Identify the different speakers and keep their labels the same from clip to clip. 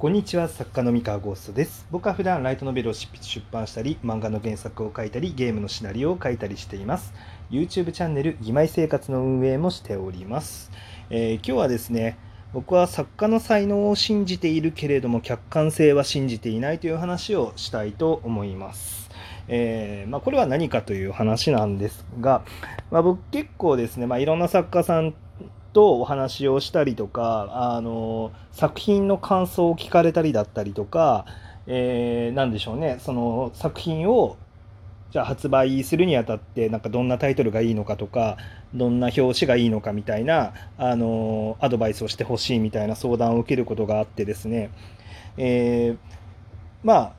Speaker 1: こんにちは作家の三河ゴーストです。僕は普段ライトノベルを執筆出版したり漫画の原作を書いたりゲームのシナリオを書いたりしています。YouTube チャンネル「義妹生活」の運営もしております、えー、今日はですね僕は作家の才能を信じているけれども客観性は信じていないという話をしたいと思います。えー、まあ、これは何かという話なんですが、まあ、僕結構ですね、まあ、いろんな作家さんとお話をしたりとかあの作品の感想を聞かれたりだったりとか、えー、何でしょうね。その作品をじゃあ発売するにあたってなんかどんなタイトルがいいのかとかどんな表紙がいいのかみたいなあのアドバイスをしてほしいみたいな相談を受けることがあってですね、えー、まあ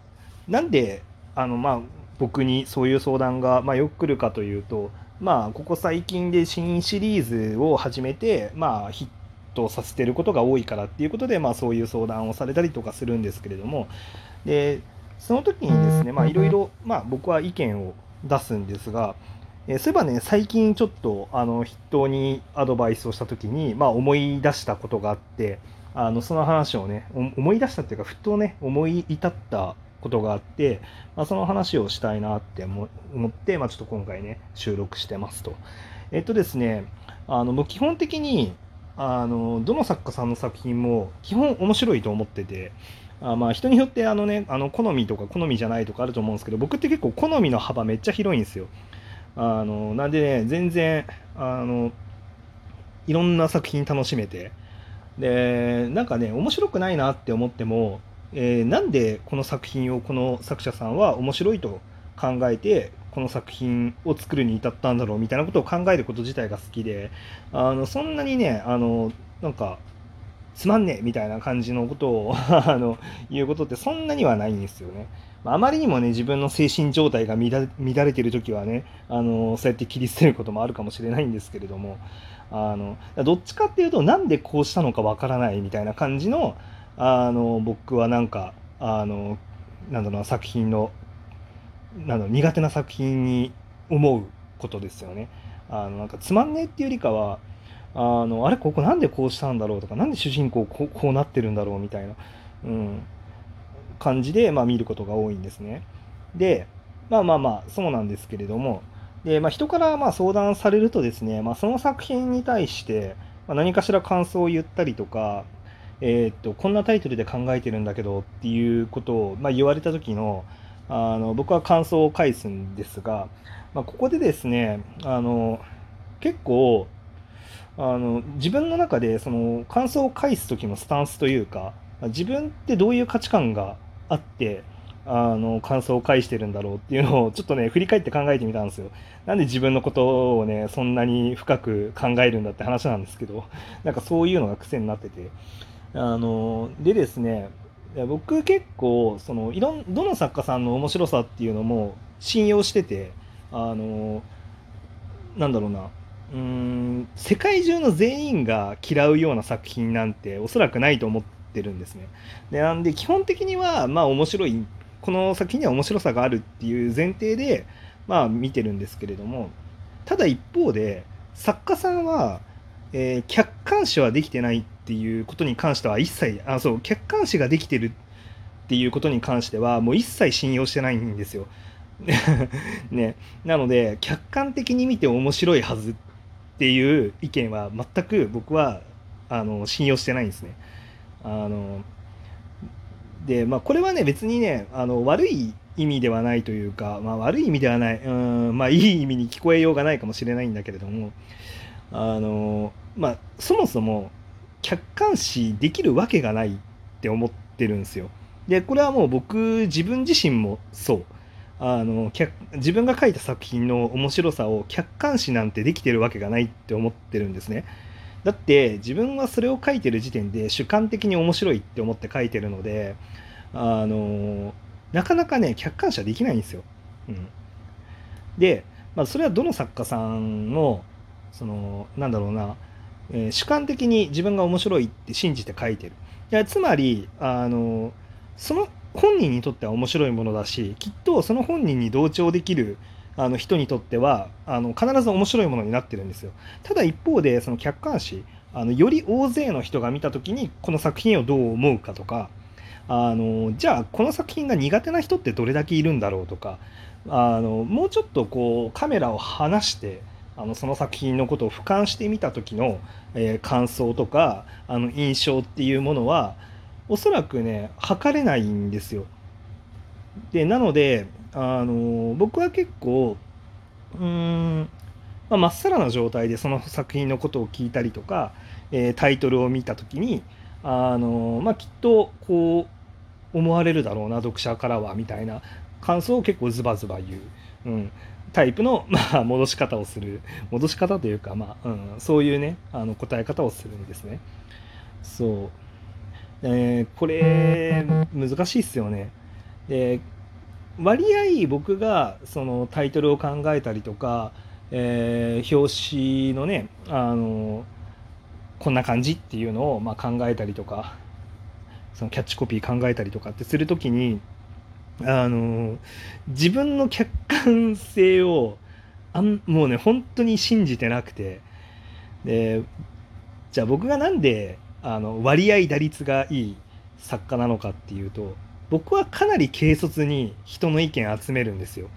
Speaker 1: なんであのまあ僕にそういう相談が、まあ、よく来るかというとまあ、ここ最近で新シリーズを始めて、まあ、ヒットさせてることが多いからっていうことで、まあ、そういう相談をされたりとかするんですけれども、で、その時にですね、まあ、いろいろ、まあ、僕は意見を出すんですが、えそういえばね、最近ちょっと、あの、筆頭にアドバイスをした時に、まあ、思い出したことがあって、あの、その話をね、思い出したっていうか、ふとね、思い至ったことがあって、まあ、その話をしたいなって思って、まあ、ちょっと今回ね、収録してますと。えっとですね、あの、もう基本的に、あの、どの作家さんの作品も基本面白いと思ってて、あまあ人によってあのね、あの好みとか好みじゃないとかあると思うんですけど、僕って結構好みの幅めっちゃ広いんですよ。あの、なんでね、全然、あの、いろんな作品楽しめて、で、なんかね、面白くないなって思っても、えー、なんでこの作品をこの作者さんは面白いと考えてこの作品を作るに至ったんだろうみたいなことを考えること自体が好きであのそんなにねあのなんかつまんねえみたいな感じのことを あの言うことってそんなにはないんですよね。あまりにもね自分の精神状態が乱れてる時はねあのそうやって切り捨てることもあるかもしれないんですけれどもあのどっちかっていうとなんでこうしたのかわからないみたいな感じのあの僕はなんかあのなんだろう作品のなんだろう苦手な作品に思うことですよね。あのなんかつまんねえっていうよりかはあのあれここなんでこうしたんだろうとかなんで主人公こうこうなってるんだろうみたいな、うん、感じで、まあ、見ることが多いんですね。でまあまあまあそうなんですけれどもで、まあ、人からまあ相談されるとですね、まあ、その作品に対して何かしら感想を言ったりとかえー、っとこんなタイトルで考えてるんだけどっていうことを、まあ、言われた時のあの僕は感想を返すんですが、まあ、ここでですねあの結構あの自分の中でその感想を返す時のスタンスというか自分ってどういう価値観があってあの感想を返してるんだろうっていうのをちょっとね振り返って考えてみたんですよ。なんで自分のことをねそんなに深く考えるんだって話なんですけどなんかそういうのが癖になっててあのでですね僕結構そのいろんどの作家さんの面白さっていうのも信用しててあのなんだろうなうん世界中の全員が嫌うような作品なんておそらくないと思ってるんですね。でなんで基本的にはまあ面白いこの作品には面白さがあるっていう前提でまあ見てるんですけれどもただ一方で作家さんは、えー、客観視はできてないっていうことに関しては一切あそう客観視ができてるっていうことに関してはもう一切信用してないんですよ。ね、なので客観的に見て面白いはずっていう意見は全く僕はあの信用してないんですね。あのでまあこれはね別にねあの悪い意味ではないというか、まあ、悪い意味ではないうんまあいい意味に聞こえようがないかもしれないんだけれどもあのまあそもそも客観視できるわけがないって思ってるんですよ。でこれはもう僕自分自身もそうあの自分が書いた作品の面白さを客観視なんてできてるわけがないって思ってるんですね。だって自分はそれを書いてる時点で主観的に面白いって思って書いてるのであのなかなかね客観視はできないんですよ。うん、で、まあ、それはどの作家さんのそのなんだろうなえー、主観的に自分が面白いって信じて書いてる。いやつまりあのその本人にとっては面白いものだしきっとその本人に同調できるあの人にとってはあの必ず面白いものになってるんですよ。ただ一方でその客観視あのより大勢の人が見た時にこの作品をどう思うかとかあのじゃあこの作品が苦手な人ってどれだけいるんだろうとかあのもうちょっとこうカメラを離してあのその作品のことを俯瞰してみた時の、えー、感想とかあの印象っていうものはおそらくね測れないんですよ。でなのであの僕は結構うーんまあ、真っさらな状態でその作品のことを聞いたりとか、えー、タイトルを見た時にあの、まあ、きっとこう思われるだろうな読者からはみたいな感想を結構ズバズバ言う、うん、タイプの、まあ、戻し方をする戻し方というか、まあうん、そういうねあの答え方をするんですね。そうえー、これ難しいっすよね。で割合僕がそのタイトルを考えたりとかえー、表紙のねあのこんな感じっていうのをまあ考えたりとかそのキャッチコピー考えたりとかってする時にあの自分の客観性をあんもうね本当に信じてなくてでじゃあ僕がなんであの割合打率がいい作家なのかっていうと僕はかなり軽率に人の意見集めるんですよ。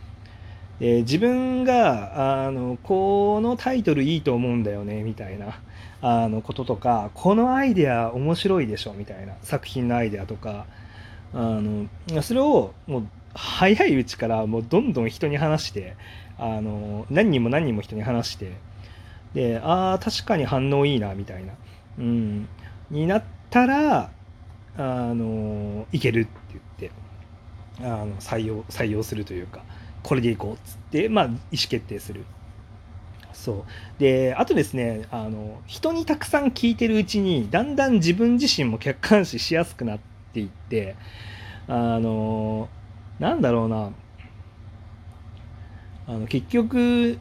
Speaker 1: えー、自分があのこのタイトルいいと思うんだよねみたいなあのこととかこのアイデア面白いでしょみたいな作品のアイデアとかあのそれをもう早いうちからもうどんどん人に話してあの何人も何人も人に話してでああ確かに反応いいなみたいな、うん、になったらあのいけるって言ってあの採用採用するというか。これでいこうっつって、まあ、意思決定する。そうであとですねあの人にたくさん聞いてるうちにだんだん自分自身も客観視しやすくなってていってあのなんだろうなあの結局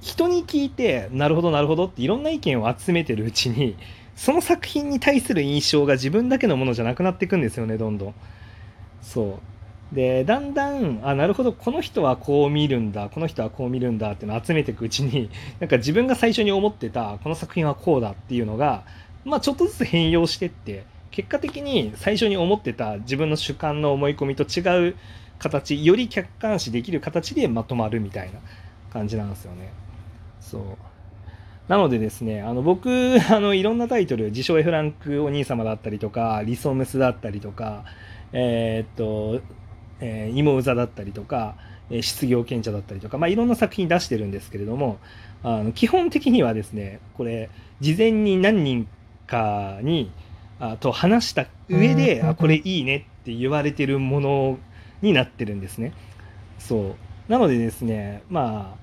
Speaker 1: 人に聞いてなるほどなるほどっていろんな意見を集めてるうちに その作品に対する印象が自分だけのものじゃなくなっていくんですよねどんどん。そうでだんだんあなるほどこの人はこう見るんだこの人はこう見るんだっていうのを集めていくうちに なんか自分が最初に思ってたこの作品はこうだっていうのが、まあ、ちょっとずつ変容してって結果的に最初に思ってた自分の主観の思い込みと違う形より客観視できる形でまとまるみたいな感じなんですよね。そうなのでですね、あの僕、あのいろんなタイトル、自称 F ランクお兄様だったりとか、理想娘だったりとか、えー、っと、えー、芋座だったりとか、え、失業賢者だったりとか、まあ、いろんな作品出してるんですけれどもあの基本的にはですねこれ事前に何人かにあと話した上で、あこれいいねって言われてるものになってるんですね。そうなのでですねまあ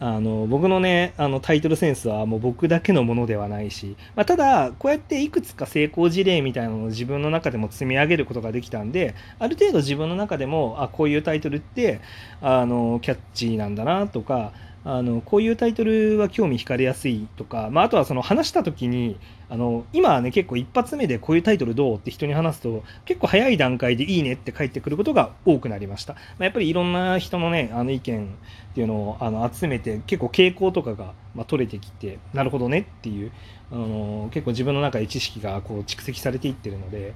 Speaker 1: あの僕のねあのタイトルセンスはもう僕だけのものではないし、まあ、ただこうやっていくつか成功事例みたいなのを自分の中でも積み上げることができたんである程度自分の中でもあこういうタイトルってあのキャッチーなんだなとかあのこういうタイトルは興味惹かれやすいとか、まあ、あとはその話した時にあの今はね結構一発目でこういうタイトルどうって人に話すと結構早い段階でいいねって返ってくることが多くなりました、まあ、やっぱりいろんな人のねあの意見っていうのをあの集めて結構傾向とかが、まあ、取れてきてなるほどねっていうあの結構自分の中で知識がこう蓄積されていってるので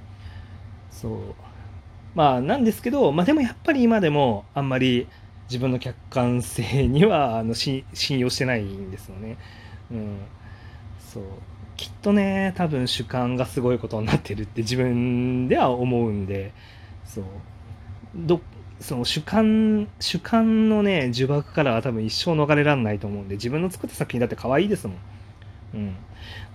Speaker 1: そう。まあなんですけど、まあ、でもやっぱり今でもあんまり自分の客観性には あの信用してないんですよね。うん、そう。きっとね多分主観がすごいことになってるって自分では思うんでそう。どその主観主観のね呪縛からは多分一生逃れられないと思うんで自分の作った作品だって可愛いですもん。うん、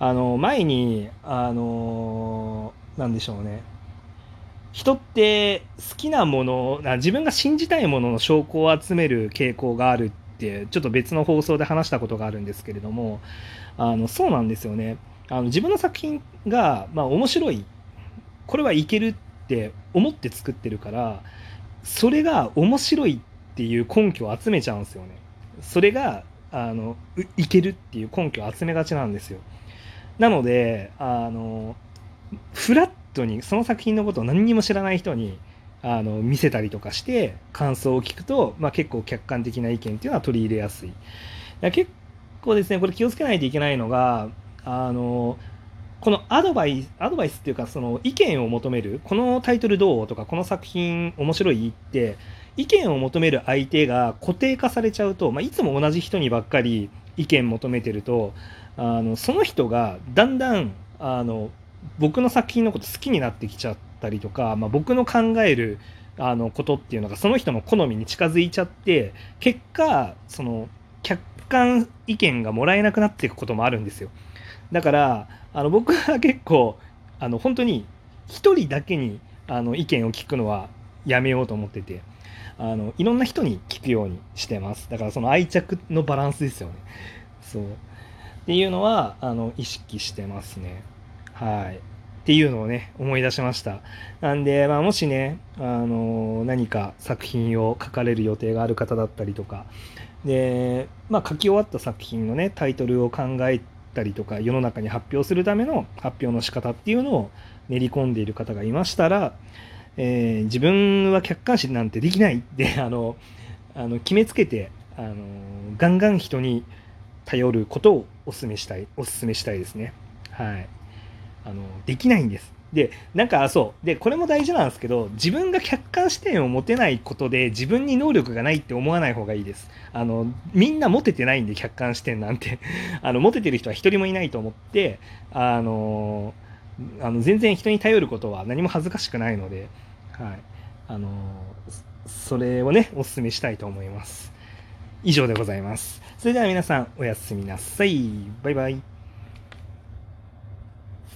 Speaker 1: あの前にあのなんでしょうね。人って好きなもの自分が信じたいものの証拠を集める傾向があるってちょっと別の放送で話したことがあるんですけれどもあのそうなんですよね。あの自分の作品が、まあ、面白い。これはいけるって思って作ってるからそれが面白いっていう根拠を集めちゃうんですよね。それがあのいけるっていう根拠を集めがちなんですよ。なのであのフラットにその作品のことを何にも知らない人にあの見せたりとかして感想を聞くと、まあ、結構客観的な意見っていうのは取り入れやすい。結構ですねこれ気をつけないといけないのがあのこのアドバイスアドバイスっていうかその意見を求めるこのタイトルどうとかこの作品面白いって意見を求める相手が固定化されちゃうと、まあ、いつも同じ人にばっかり意見求めてるとあのその人がだんだんあの僕の作品のこと好きになってきちゃったりとか、まあ、僕の考えるあのことっていうのがその人の好みに近づいちゃって結果その客観意見がもらえなくなっていくこともあるんですよ。だからあの僕は結構あの本当に一人だけにあの意見を聞くのはやめようと思っててあのいろんな人に聞くようにしてます。だからその愛着のバランスですよね。そう。っていうのはあの意識してますね。はい。っていうのをね思い出しました。なんで、まあ、もしねあの何か作品を書かれる予定がある方だったりとか。で、まあ、書き終わった作品のねタイトルを考えたりとか世の中に発表するための発表の仕方っていうのを練り込んでいる方がいましたら、えー、自分は客観視なんてできないって あのあの決めつけてあのガンガン人に頼ることをお勧めしたいお勧めしたいですね。はい。あのできないんです。でなんかそう。でこれも大事なんですけど自分が客観視点を持てないことで自分に能力がないって思わない方がいいです。あのみんな持ててないんで客観視点なんて。あの持ててる人は一人もいないと思ってあのあの全然人に頼ることは何も恥ずかしくないので、はい、あのそれをねお勧めしたいと思います。以上でございます。それでは皆さんおやすみなさい。バイバイ。